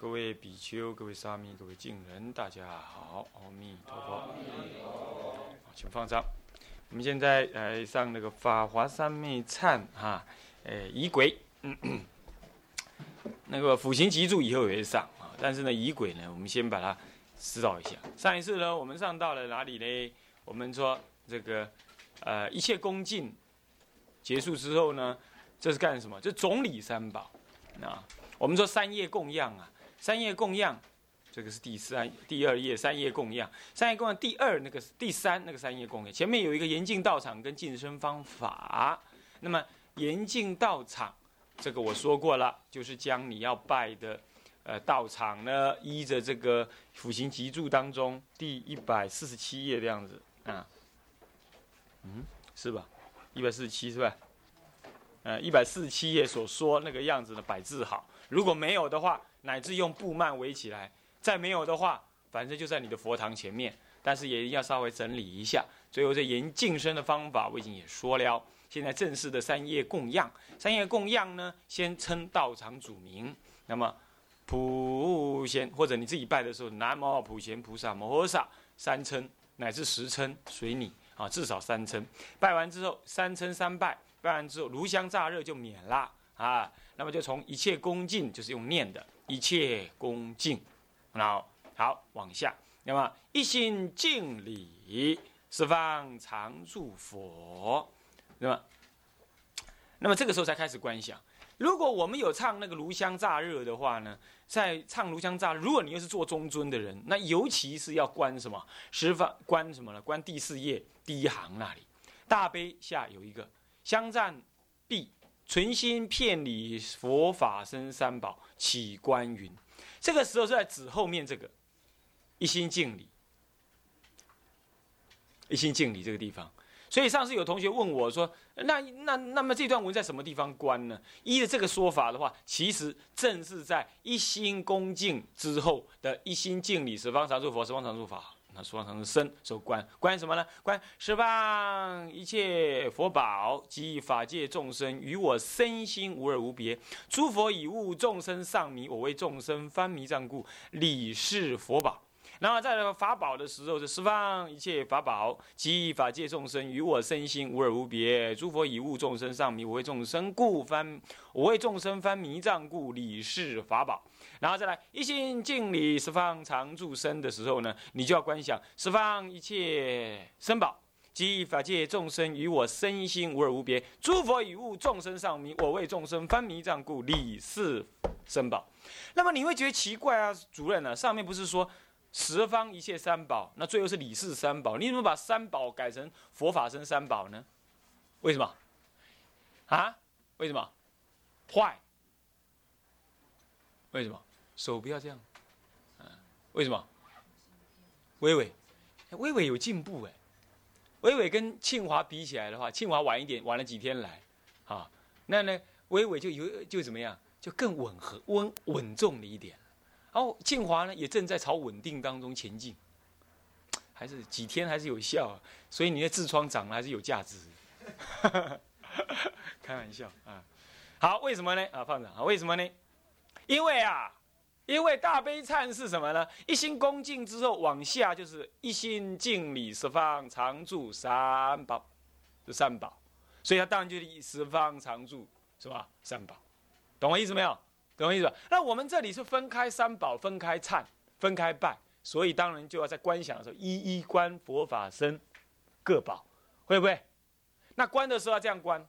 各位比丘、各位沙弥、各位敬人，大家好，阿弥陀佛。好请放上。我们现在来上那个《法华三昧忏》哈，诶，仪轨，那个辅行集注以后也会上啊，但是呢，仪轨呢，我们先把它指导一下。上一次呢，我们上到了哪里呢？我们说这个呃，一切恭敬结束之后呢，这是干什么？这总理三宝啊。我们说三业供养啊，三业供养。这个是第三、第二页三业供养，三业供养第二那个第三那个三业供养，前面有一个严禁道场跟净身方法。那么严禁道场，这个我说过了，就是将你要拜的呃道场呢，依着这个辅行集注当中第一百四十七页的样子啊，嗯，是吧？一百四十七是吧？呃，一百四十七页所说那个样子的摆置好，如果没有的话，乃至用布幔围起来。再没有的话，反正就在你的佛堂前面，但是也要稍微整理一下。最后这严净身的方法，我已经也说了。现在正式的三业供养，三业供养呢，先称道场主名，那么普贤或者你自己拜的时候，南无普贤菩萨摩诃萨三称乃至十称随你啊，至少三称。拜完之后，三称三拜，拜完之后炉香炸热就免了啊。那么就从一切恭敬，就是用念的，一切恭敬。好，好，往下。那么一心敬礼，十方常住佛。那么，那么这个时候才开始观想。如果我们有唱那个炉香炸热的话呢，在唱炉香炸，如果你又是做中尊的人，那尤其是要观什么？十方观什么呢？观第四页第一行那里，大悲下有一个香赞毕，存心骗礼佛法僧三宝，起观云。这个时候是在指后面这个一心敬礼，一心敬礼这个地方。所以上次有同学问我说：“那那那么这段文在什么地方关呢？”依着这个说法的话，其实正是在一心恭敬之后的一心敬礼十方常住佛，十方常住法。那十方常住身，受观观什么呢？观十方一切佛宝及法界众生与我身心无二无别。诸佛以悟众生上迷，我为众生翻迷障故，理是佛宝。然后在法宝的时候，是十方一切法宝即法界众生与我身心无二无别。诸佛以悟众生上迷，我为众生故翻，我为众生翻迷障故，理是法宝。然后再来一心敬礼十方常住身的时候呢，你就要观想十方一切身宝即法界众生与我身心无二无别。诸佛以悟众生上迷，我为众生翻迷障故，理是身宝。那么你会觉得奇怪啊，主任呢？上面不是说？十方一切三宝，那最后是理事三宝。你怎么把三宝改成佛法僧三宝呢？为什么？啊？为什么？坏？为什么？手不要这样。嗯？为什么？微微，微微有进步哎。微微跟庆华比起来的话，庆华晚一点，晚了几天来，啊，那呢，微微就有就怎么样，就更稳和稳稳重了一点。然后静华呢，也正在朝稳定当中前进，还是几天还是有效，啊所以你的痔疮长了还是有价值。开玩笑啊，好，为什么呢？啊，放长，为什么呢？因为啊，因为大悲忏是什么呢？一心恭敬之后往下就是一心敬礼十方常住三宝，这三宝，所以它当然就是十方常住是吧？三宝，懂我意思没有？懂我意思吧？那我们这里是分开三宝，分开忏，分开拜，所以当然就要在观想的时候一一观佛法身各宝，会不会？那观的时候要这样观，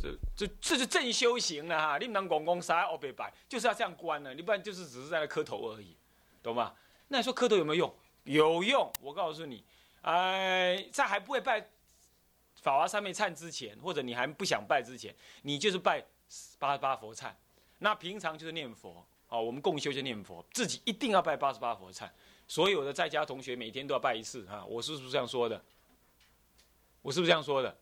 这这这是正修行了哈！你能广公啥哦，别拜，就是要这样观呢，你不然就是只是在那磕头而已，懂吗？那你说磕头有没有用？有用！我告诉你，哎，在还不会拜法华三昧忏之前，或者你还不想拜之前，你就是拜。八十八佛忏。那平常就是念佛，哦，我们共修就念佛，自己一定要拜八十八佛忏。所有的在家同学每天都要拜一次啊，我是不是这样说的？我是不是这样说的？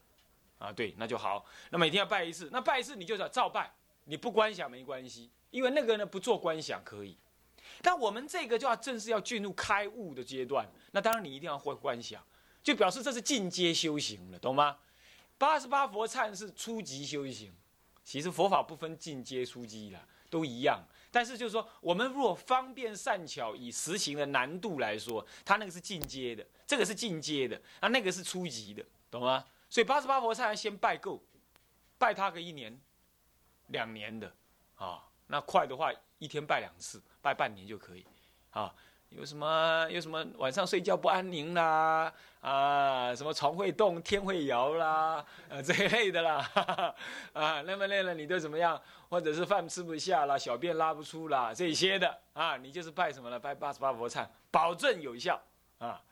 啊，对，那就好。那每天要拜一次，那拜一次你就要照拜，你不观想没关系，因为那个呢不做观想可以。但我们这个就要正式要进入开悟的阶段，那当然你一定要会观想，就表示这是进阶修行了，懂吗？八十八佛忏是初级修行，其实佛法不分进阶初级的，都一样。但是就是说，我们如果方便善巧以实行的难度来说，它那个是进阶的，这个是进阶的，啊，那个是初级的，懂吗？所以八十八佛忏先拜够，拜他个一年、两年的，啊，那快的话一天拜两次。拜半年就可以，啊，有什么有什么晚上睡觉不安宁啦，啊，什么床会动天会摇啦，呃 这一类的啦，哈 哈啊，那么累了你都怎么样？或者是饭吃不下啦，小便拉不出啦，这些的啊，你就是拜什么呢？拜八十八佛忏，保证有效啊，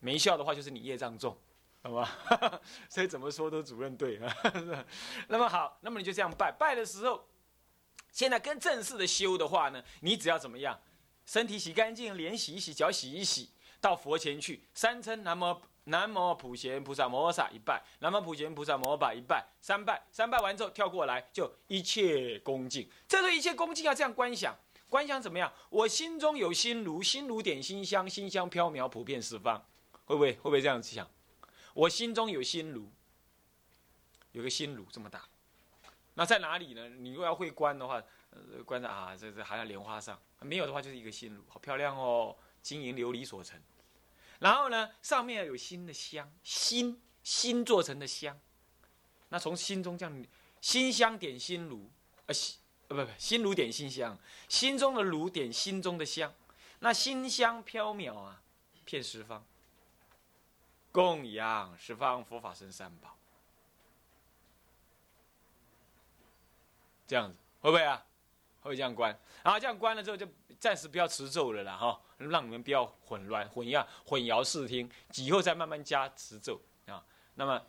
没效的话就是你业障重，好吧？所以怎么说都主任对啊。那么好，那么你就这样拜，拜的时候。现在跟正式的修的话呢，你只要怎么样，身体洗干净，脸洗一洗，脚洗一洗，到佛前去，三称南无南无普贤菩萨摩诃萨一拜，南无普贤菩萨摩诃萨一拜，三拜，三拜完之后跳过来就一切恭敬。这个一切恭敬要这样观想，观想怎么样？我心中有心炉，心炉点心香，心香飘渺，普遍十方，会不会会不会这样子想？我心中有心炉，有个心炉这么大。那在哪里呢？你如果要会观的话，观在啊，这这还在莲花上。没有的话，就是一个心炉，好漂亮哦，金银琉璃所成。然后呢，上面有新的香，心心做成的香。那从心中这样，心香点心炉，呃，心呃不不，心炉点心香，心中的炉点心中的香。那心香飘渺啊，遍十方，供养十方佛法僧三宝。这样子会不会啊？会这样关，然后这样关了之后，就暂时不要持咒了啦，哈，让你们不要混乱、混样、混淆视听，以后再慢慢加持咒啊。那么，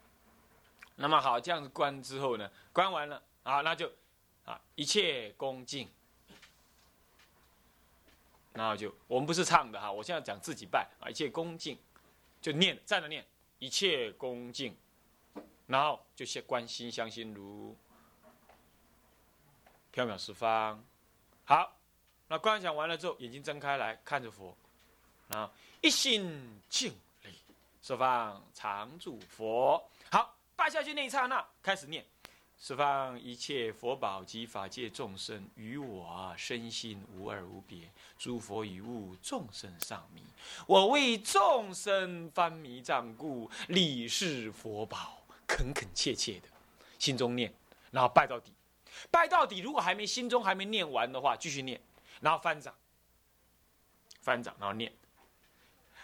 那么好，这样子关之后呢，关完了啊，那就啊，一切恭敬，然后就我们不是唱的哈，我现在讲自己拜啊，一切恭敬，就念站着念，一切恭敬，然后就先观心相心如。缥缈十方，好，那观想完了之后，眼睛睁开来看着佛，啊，一心敬礼，十方常住佛。好，拜下去那一刹那，开始念：十方一切佛宝及法界众生，与我身心无二无别。诸佛与物，众生上迷，我为众生翻迷障故，礼是佛宝，恳恳切切的，心中念，然后拜到底。拜到底，如果还没心中还没念完的话，继续念，然后翻掌，翻掌，然后念，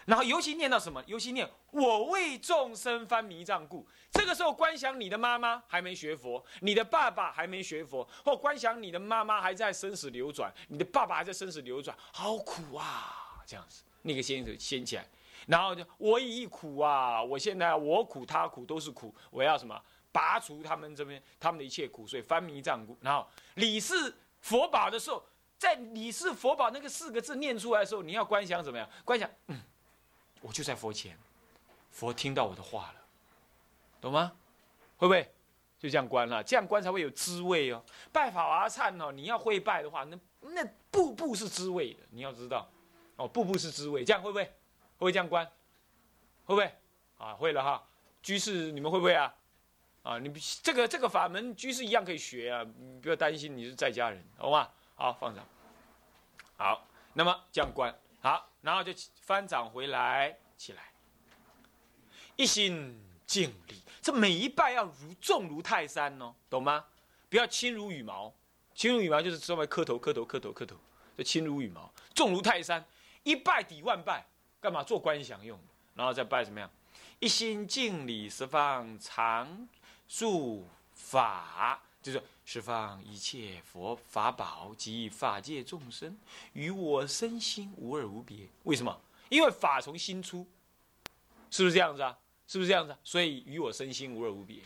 然后尤其念到什么？尤其念我为众生翻迷障故。这个时候观想你的妈妈还没学佛，你的爸爸还没学佛，或观想你的妈妈还在生死流转，你的爸爸还在生死流转，好苦啊！这样子，那个先生掀起来，然后就我已苦啊！我现在我苦他苦都是苦，我要什么？拔除他们这边他们的一切苦，所以翻迷障故。然后理是佛宝的时候，在理是佛宝那个四个字念出来的时候，你要观想怎么样？观想，嗯，我就在佛前，佛听到我的话了，懂吗？会不会就这样观了？这样观才会有滋味哦。拜法华忏哦，你要会拜的话，那那步步是滋味的，你要知道哦，步步是滋味。这样会不会？会不会这样观？会不会？啊，会了哈。居士，你们会不会啊？啊，你这个这个法门居士一样可以学啊，不要担心你是在家人，好吗？好，放掌。好，那么这样观，好，然后就翻掌回来，起来，一心敬礼。这每一拜要如重如泰山哦，懂吗？不要轻如羽毛，轻如羽毛就是稍微磕头磕头磕头磕头，就轻如羽毛，重如泰山，一拜抵万拜，干嘛做观想用？然后再拜怎么样？一心敬礼十方常。术法就是释放一切佛法宝及法界众生，与我身心无二无别。为什么？因为法从心出，是不是这样子啊？是不是这样子？所以与我身心无二无别。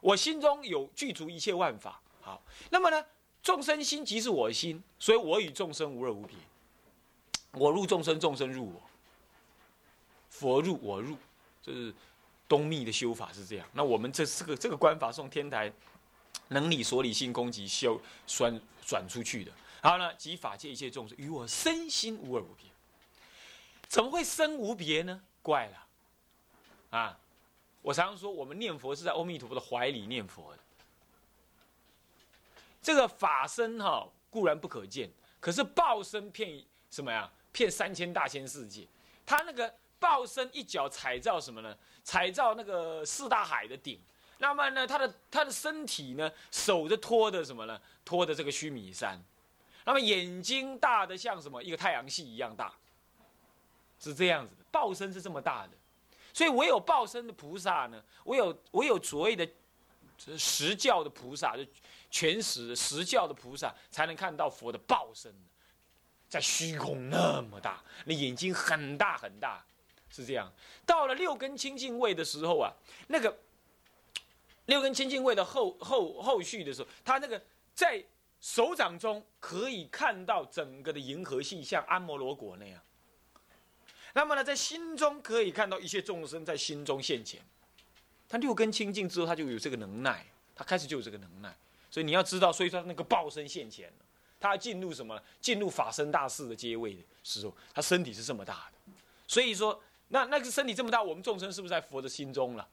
我心中有具足一切万法，好，那么呢，众生心即是我心，所以我与众生无二无别。我入众生，众生入我。佛入我入，这是东密的修法是这样。那我们这这个这个观法送天台能理所理性攻击修转转出去的。好呢，即法界一切众生与我身心无二无别。怎么会身无别呢？怪了啊！我常常说，我们念佛是在阿弥陀佛的怀里念佛的。这个法身哈固然不可见，可是报身骗什么呀？骗三千大千世界。他那个。报身一脚踩到什么呢？踩到那个四大海的顶。那么呢，他的他的身体呢，手着托的什么呢？托的这个须弥山。那么眼睛大的像什么？一个太阳系一样大。是这样子的，报身是这么大的。所以唯有报身的菩萨呢，唯有唯有所谓的实教的菩萨，就全实实教的菩萨，才能看到佛的报身，在虚空那么大，那眼睛很大很大。是这样，到了六根清净位的时候啊，那个六根清净位的后后后续的时候，他那个在手掌中可以看到整个的银河系，像安摩罗果那样。那么呢，在心中可以看到一切众生在心中现前。他六根清净之后，他就有这个能耐，他开始就有这个能耐。所以你要知道，所以说那个报身现前，他进入什么？进入法身大士的阶位的时候，他身体是这么大的。所以说。那那个身体这么大，我们众生是不是在佛的心中了？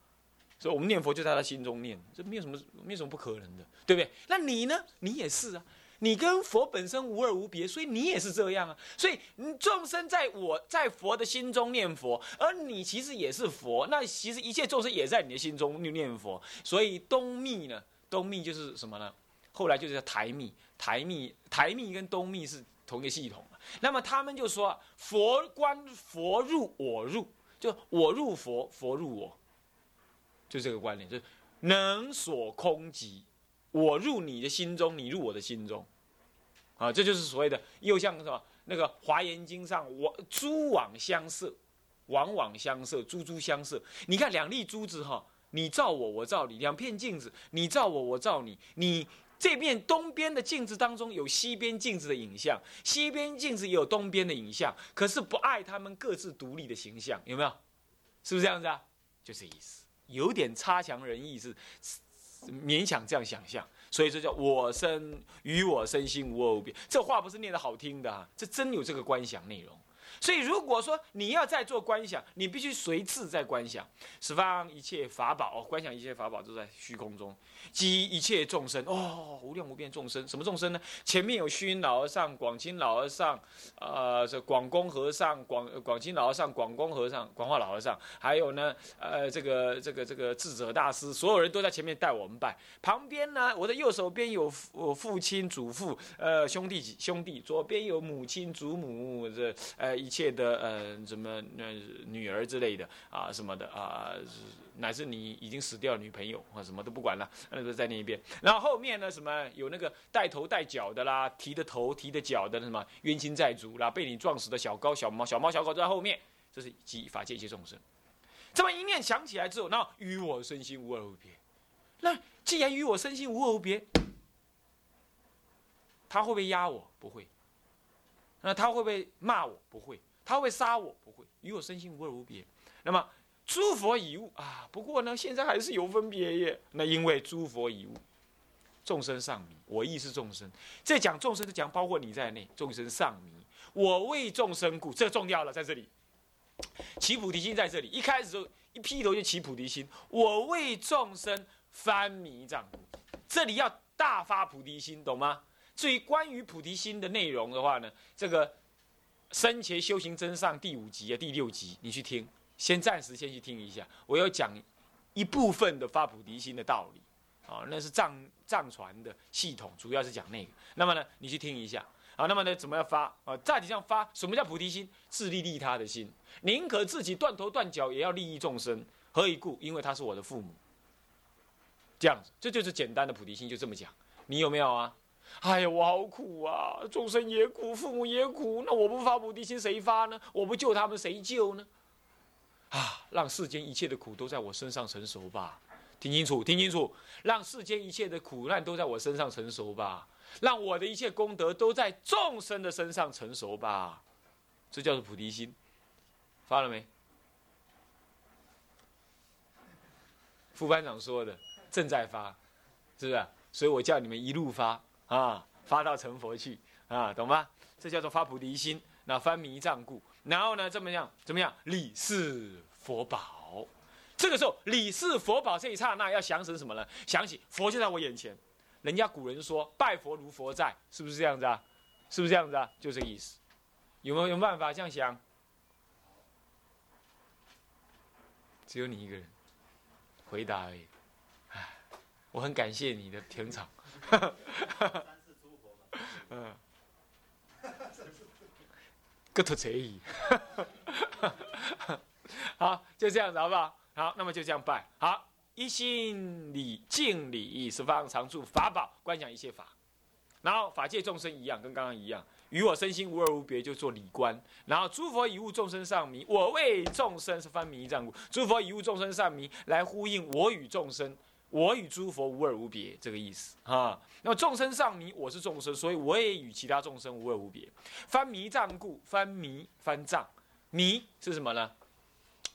所以我们念佛就在他心中念，这没有什么，没有什么不可能的，对不对？那你呢？你也是啊，你跟佛本身无二无别，所以你也是这样啊。所以众生在我在佛的心中念佛，而你其实也是佛。那其实一切众生也在你的心中念佛。所以东密呢，东密就是什么呢？后来就是叫台密，台密台密跟东密是同一个系统。那么他们就说：“佛观佛入我入，就我入佛，佛入我，就这个观念，就是能所空寂，我入你的心中，你入我的心中，啊，这就是所谓的又像什么那个《华严经》上，我珠网相射，网网相射，珠珠相射。你看两粒珠子哈，你照我，我照你，两片镜子，你照我，我照你，你。”这面东边的镜子当中有西边镜子的影像，西边镜子也有东边的影像，可是不爱他们各自独立的形象，有没有？是不是这样子啊？就这意思，有点差强人意，是勉强这样想象，所以这叫我身与我身心无二无别。这话不是念的好听的啊，这真有这个观想内容。所以，如果说你要在做观想，你必须随自在观想，十方一切法宝，观想一切法宝都在虚空中，即一切众生哦，无量无边众生，什么众生呢？前面有虚云老和尚、广清老和尚，呃，这广公和尚、广广清老和尚、广公和尚、广化老和尚，还有呢，呃，这个这个这个智者大师，所有人都在前面带我们拜。旁边呢，我的右手边有父父亲、祖父，呃，兄弟兄弟，左边有母亲、祖母，这呃。一切的呃什么那女儿之类的啊什么的啊，乃至你已经死掉的女朋友啊什么都不管了，那个在那一边。然后后面呢什么有那个带头带脚的啦，提的头提的脚的什么冤亲债主啦，被你撞死的小高小猫小猫小狗在后面，这是即法界一切众生。这么一念想起来之后，那与我身心无二无别。那既然与我身心无二无别，他会不会压我？不会。那他会不会骂我？不会。他会杀我？不会。与我身心无二无别。那么诸佛以物啊，不过呢，现在还是有分别耶。那因为诸佛以物，众生上迷，我亦是众生。这讲众生，就讲包括你在内，众生上迷。我为众生故，这重要了，在这里起菩提心，在这里一开始就一劈头就起菩提心。我为众生翻迷障，这里要大发菩提心，懂吗？至于关于菩提心的内容的话呢，这个生前修行真上第五集啊、第六集，你去听，先暂时先去听一下。我要讲一部分的发菩提心的道理，啊，那是藏藏传的系统，主要是讲那个。那么呢，你去听一下，啊，那么呢，怎么样发？啊，大体上发，什么叫菩提心？自利利他的心，宁可自己断头断脚，也要利益众生。何以故？因为他是我的父母。这样子，这就是简单的菩提心，就这么讲。你有没有啊？哎呀，我好苦啊！众生也苦，父母也苦，那我不发菩提心，谁发呢？我不救他们，谁救呢？啊，让世间一切的苦都在我身上成熟吧，听清楚，听清楚，让世间一切的苦难都在我身上成熟吧，让我的一切功德都在众生的身上成熟吧，这叫做菩提心，发了没？副班长说的，正在发，是不是？所以我叫你们一路发啊，发到成佛去啊，懂吗？这叫做发菩提心，那翻迷障故，然后呢，怎么样？怎么样？理是佛宝。这个时候，理是佛宝这一刹那，要想成什么呢？想起佛就在我眼前。人家古人说，拜佛如佛在，是不是这样子啊？是不是这样子啊？就这个意思。有没有有办法这样想？只有你一个人回答而已。唉，我很感谢你的捧场。嗯。个头贼意。好，就这样子，好不好？好，那么就这样拜。好，一心礼敬礼，十方常住法宝，观想一切法。然后法界众生一样，跟刚刚一样，与我身心无二无别，就做礼观。然后诸佛以物众生上迷，我为众生是翻迷障故。诸佛以物众生上迷，来呼应我与众生，我与诸佛无二无别，这个意思啊。那么众生上迷，我是众生，所以我也与其他众生无二无别。翻迷障故，翻迷翻障，迷是什么呢？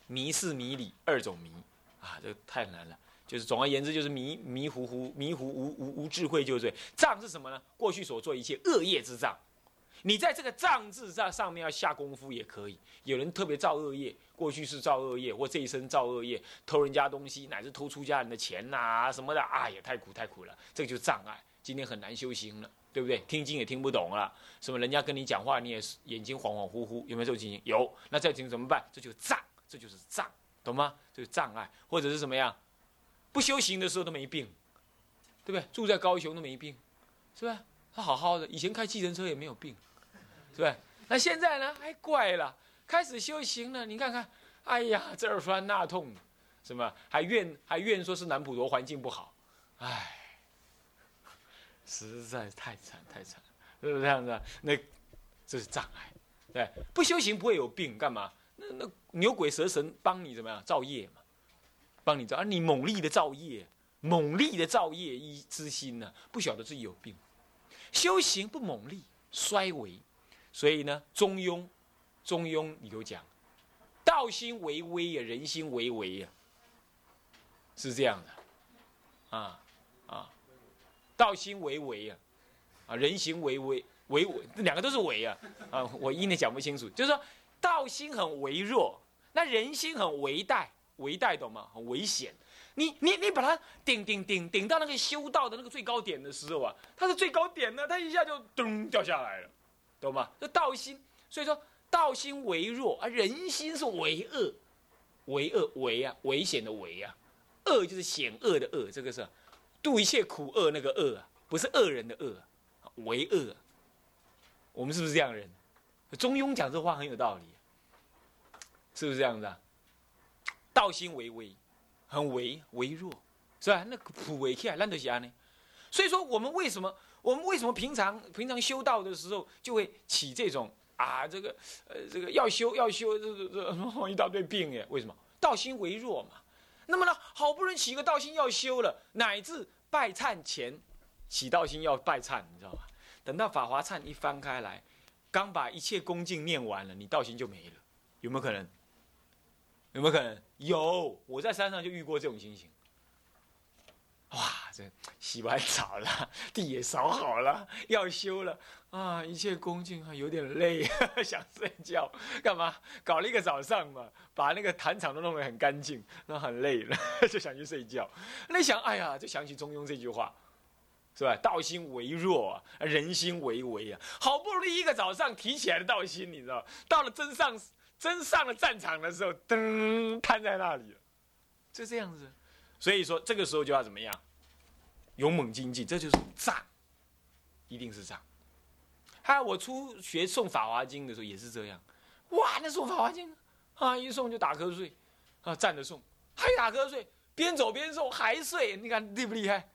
迷是迷理二种迷啊，这个太难了。就是总而言之，就是迷迷糊糊、迷糊无无无智慧，就是障是什么呢？过去所做一切恶业之障，你在这个障字上上面要下功夫也可以。有人特别造恶业，过去是造恶业，或这一生造恶业，偷人家东西，乃至偷出家人的钱呐什么的，哎呀，太苦太苦了，这就是障碍。今天很难修行了，对不对？听经也听不懂了，什么人家跟你讲话，你也是眼睛恍恍惚惚，有没有这种情形？有，那这种情形怎么办？这就是障。这就是障，懂吗？这是障碍，或者是什么样？不修行的时候都没病，对不对？住在高雄都没病，是吧？他好好的，以前开计程车也没有病，是吧？那现在呢？还怪了，开始修行了，你看看，哎呀，这儿酸那痛，什么？还怨还怨说是南普陀环境不好，哎，实在太惨太惨，是不是这样子？那这是障碍，对，不修行不会有病，干嘛？那那牛鬼蛇神帮你怎么样造业嘛？帮你造，而你猛力的造业，猛力的造业一之心呢，不晓得自己有病。修行不猛力，衰微。所以呢，《中庸》《中庸》你给我讲，道心为微呀，人心为微呀，是这样的。啊啊，道心为微呀，啊，人心为微，为微，两个都是微啊。啊，我音也讲不清楚，就是说。道心很微弱，那人心很微带，微带懂吗？很危险。你你你把它顶顶顶顶到那个修道的那个最高点的时候啊，它是最高点呢，它一下就咚掉下来了，懂吗？这道心，所以说道心为弱，而人心是为恶，为恶为啊，危险的危啊，恶就是险恶的恶，这个是度一切苦恶那个恶啊，不是恶人的恶，为恶。我们是不是这样人？中庸讲这话很有道理，是不是这样子啊？道心为微，很微微弱，是吧？那普为起来烂得下呢。所以说，我们为什么我们为什么平常平常修道的时候就会起这种啊这个呃这个要修要修这这这 一大堆病耶？为什么？道心为弱嘛。那么呢，好不容易起一个道心要修了，乃至拜忏前起道心要拜忏，你知道吧？等到法华忏一翻开来。刚把一切恭敬念完了，你道心就没了，有没有可能？有没有可能？有，我在山上就遇过这种情形。哇，这洗完澡了，地也扫好了，要修了啊！一切恭敬啊，有点累，想睡觉，干嘛？搞了一个早上嘛，把那个坛场都弄得很干净，那很累了，就想去睡觉。那想，哎呀，就想起中庸这句话。是吧？道心为弱啊，人心为微啊。好不容易一个早上提起来的道心，你知道，到了真上真上了战场的时候，噔，瘫在那里了，就这样子。所以说，这个时候就要怎么样？勇猛精进，这就是仗，一定是仗。还有我初学诵《法华经》的时候也是这样，哇，那诵《法华经》啊，一诵就打瞌睡，啊，站着诵还打瞌睡，边走边诵还睡，你看厉不厉害？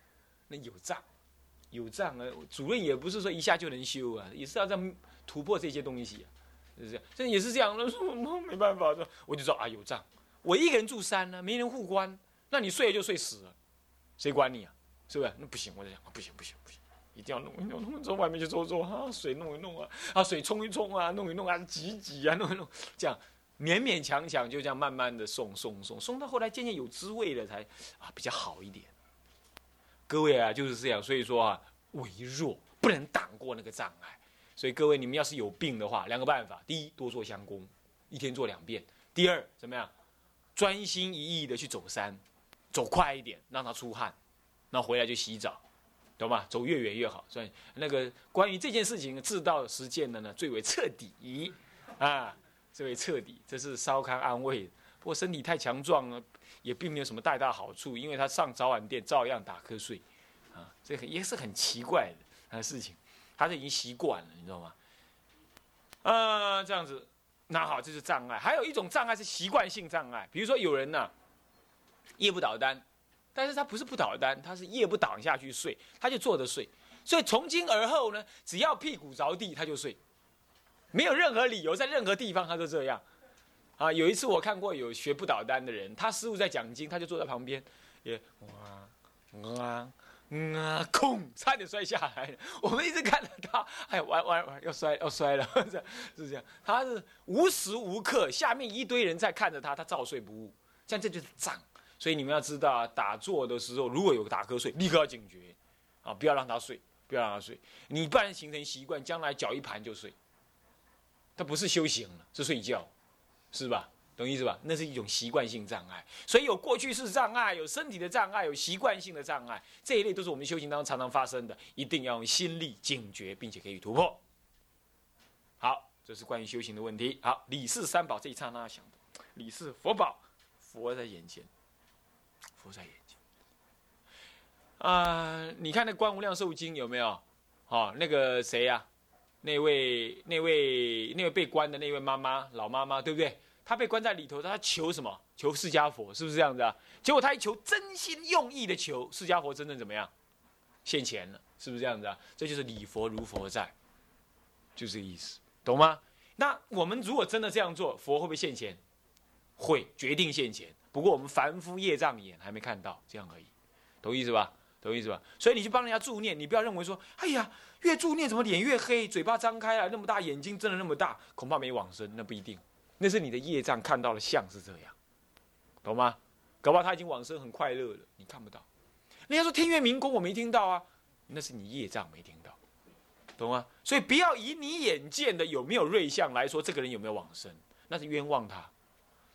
那有仗。有仗啊，主任也不是说一下就能修啊，也是要在突破这些东西啊，就是不是？这也是这样，那说没办法，说我就说啊有障，我一个人住山呢，没人护关，那你睡了就睡死了，谁管你啊？是不是？那不行，我就想，不行不行不行，一定要弄一弄，弄从外面去走走啊，水弄一弄啊，啊水冲一冲啊，弄一弄啊，挤挤啊，弄一弄，这样勉勉强强就这样慢慢的送送送送到后来渐渐有滋味了，才啊比较好一点。各位啊，就是这样，所以说啊，微弱不能挡过那个障碍。所以各位，你们要是有病的话，两个办法：第一，多做香功，一天做两遍；第二，怎么样，专心一意的去走山，走快一点，让他出汗，那回来就洗澡，懂吗？走越远越好。所以那个关于这件事情治道实践的呢，最为彻底啊，最为彻底，这是稍堪安慰。不过身体太强壮了。也并没有什么太大好处，因为他上早晚店照样打瞌睡，啊，这也是很奇怪的事情，他是已经习惯了，你知道吗？啊，这样子，那好，这是障碍。还有一种障碍是习惯性障碍，比如说有人呢，夜不倒单，但是他不是不倒单，他是夜不倒下去睡，他就坐着睡，所以从今而后呢，只要屁股着地他就睡，没有任何理由，在任何地方他都这样。啊，有一次我看过有学不倒单的人，他师傅在讲经，他就坐在旁边，也哇啊嗯啊空，差点摔下来。我们一直看着他，哎，完完完要摔要摔了，是这样。他是无时无刻下面一堆人在看着他，他照睡不误，像这就是障。所以你们要知道啊，打坐的时候如果有打瞌睡，立刻要警觉，啊，不要让他睡，不要让他睡，你不然形成习惯，将来脚一盘就睡。他不是修行了，是睡觉。是吧？懂意思吧？那是一种习惯性障碍，所以有过去式障碍，有身体的障碍，有习惯性的障碍，这一类都是我们修行当中常常发生的，一定要用心力警觉，并且可以突破。好，这是关于修行的问题。好，理事三宝这一刹那想的，理事佛宝，佛在眼前，佛在眼前。啊，你看那《观无量寿经》有没有？好，那个谁呀？那位、那位、那位被关的那位妈妈，老妈妈，对不对？他被关在里头，他求什么？求释迦佛，是不是这样子啊？结果他一求，真心用意的求，释迦佛真正怎么样？现钱了，是不是这样子啊？这就是礼佛如佛在，就这个意思，懂吗？那我们如果真的这样做，佛会不会现钱？会，决定现钱。不过我们凡夫业障眼还没看到，这样而已，懂意思吧？懂意思吧？所以你去帮人家助念，你不要认为说，哎呀。越助念怎么脸越黑，嘴巴张开了，那么大眼睛睁的那么大，恐怕没往生，那不一定，那是你的业障看到了像是这样，懂吗？搞不好他已经往生很快乐了，你看不到。人家说天月明宫我没听到啊，那是你业障没听到，懂吗？所以不要以你眼见的有没有瑞相来说这个人有没有往生，那是冤枉他，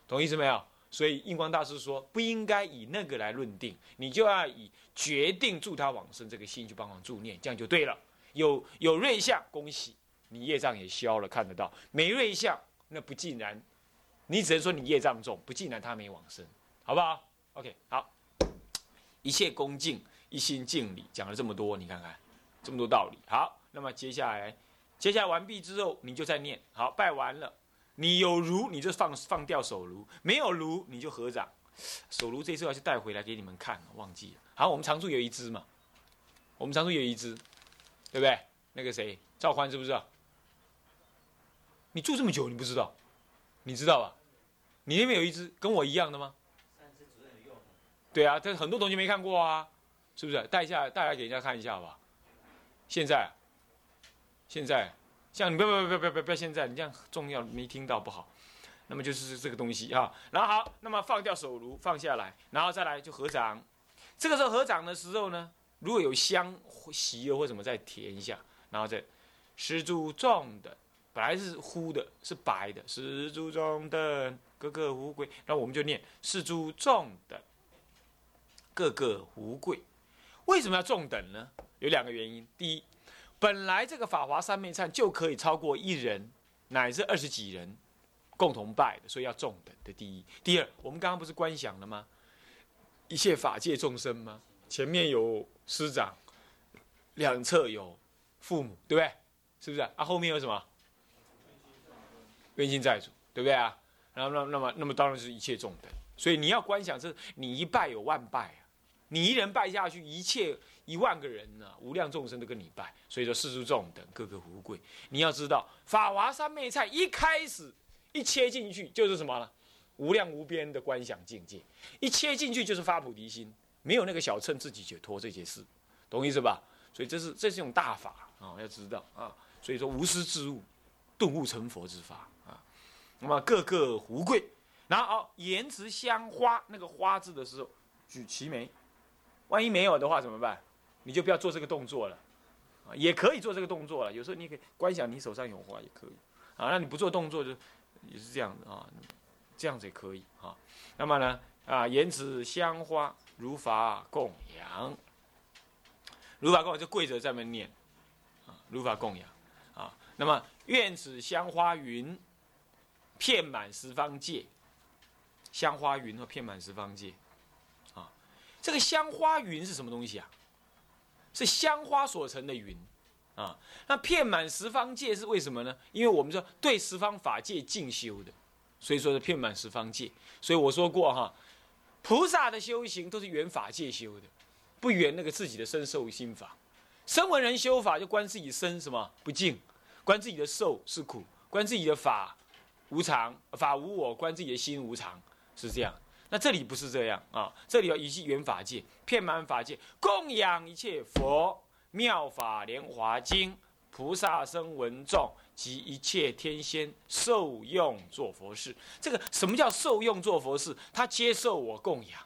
懂意思没有？所以印光大师说不应该以那个来论定，你就要以决定助他往生这个心去帮忙助念，这样就对了。有有瑞相，恭喜你业障也消了，看得到；没瑞相，那不尽然，你只能说你业障重，不尽然他没往生，好不好？OK，好，一切恭敬，一心敬礼，讲了这么多，你看看这么多道理。好，那么接下来，接下来完毕之后，你就再念。好，拜完了，你有如你就放放掉手炉，没有炉你就合掌。手炉这次要去带回来给你们看，忘记了。好，我们常住有一只嘛，我们常住有一只。对不对？那个谁，赵欢知不知道？你住这么久，你不知道？你知道吧？你那边有一只跟我一样的吗？对啊，但是很多同学没看过啊，是不是？带一下，带来给人家看一下吧。现在，现在，像你不要不要不要不要不要现在，你这样重要没听到不好。那么就是这个东西啊。然后好，那么放掉手炉，放下来，然后再来就合掌。这个时候合掌的时候呢？如果有香、席油或什么，再填一下，然后再施诸众等，本来是呼的，是白的，是诸众等，各个无贵。那我们就念是诸众等，各个无贵。为什么要众等呢？有两个原因。第一，本来这个法华三昧忏就可以超过一人，乃至二十几人共同拜的，所以要众等的第一。第二，我们刚刚不是观想了吗？一切法界众生吗？前面有。师长，两侧有父母，对不对？是不是啊？后面有什么？冤亲债主，对不对啊？然后那那么那么当然是一切众等，所以你要观想，这你一拜有万拜啊！你一人拜下去，一切一万个人呢，无量众生都跟你拜，所以说世俗众等各个富贵。你要知道，法华三昧菜一开始一切进去就是什么呢？无量无边的观想境界，一切进去就是发菩提心。没有那个小乘自己解脱这些事，懂意思吧？所以这是这是一种大法啊，要知道啊。所以说无师自悟，顿悟成佛之法。那么个个胡贵，然后哦，言辞香花那个花字的时候，举齐眉。万一没有的话怎么办？你就不要做这个动作了啊，也可以做这个动作了。有时候你可以观想你手上有花也可以啊。那你不做动作就也是这样的啊，这样子也可以啊。那么呢啊，言辞香花如法供养，如法供养就跪着在那念啊，如法供养。啊，那么愿此香花云，遍满十方界。香花云和遍满十方界，啊，这个香花云是什么东西啊？是香花所成的云，啊，那遍满十方界是为什么呢？因为我们说对十方法界进修的，所以说是遍满十方界。所以我说过哈，菩萨的修行都是圆法界修的，不圆那个自己的身受心法。声闻人修法就观自己身什么不净，观自己的受是苦，观自己的法无常，法无我，观自己的心无常，是这样。那这里不是这样啊，这里要以圆法界，遍满法界，供养一切佛妙法莲华经，菩萨声闻众及一切天仙受用做佛事。这个什么叫受用做佛事？他接受我供养。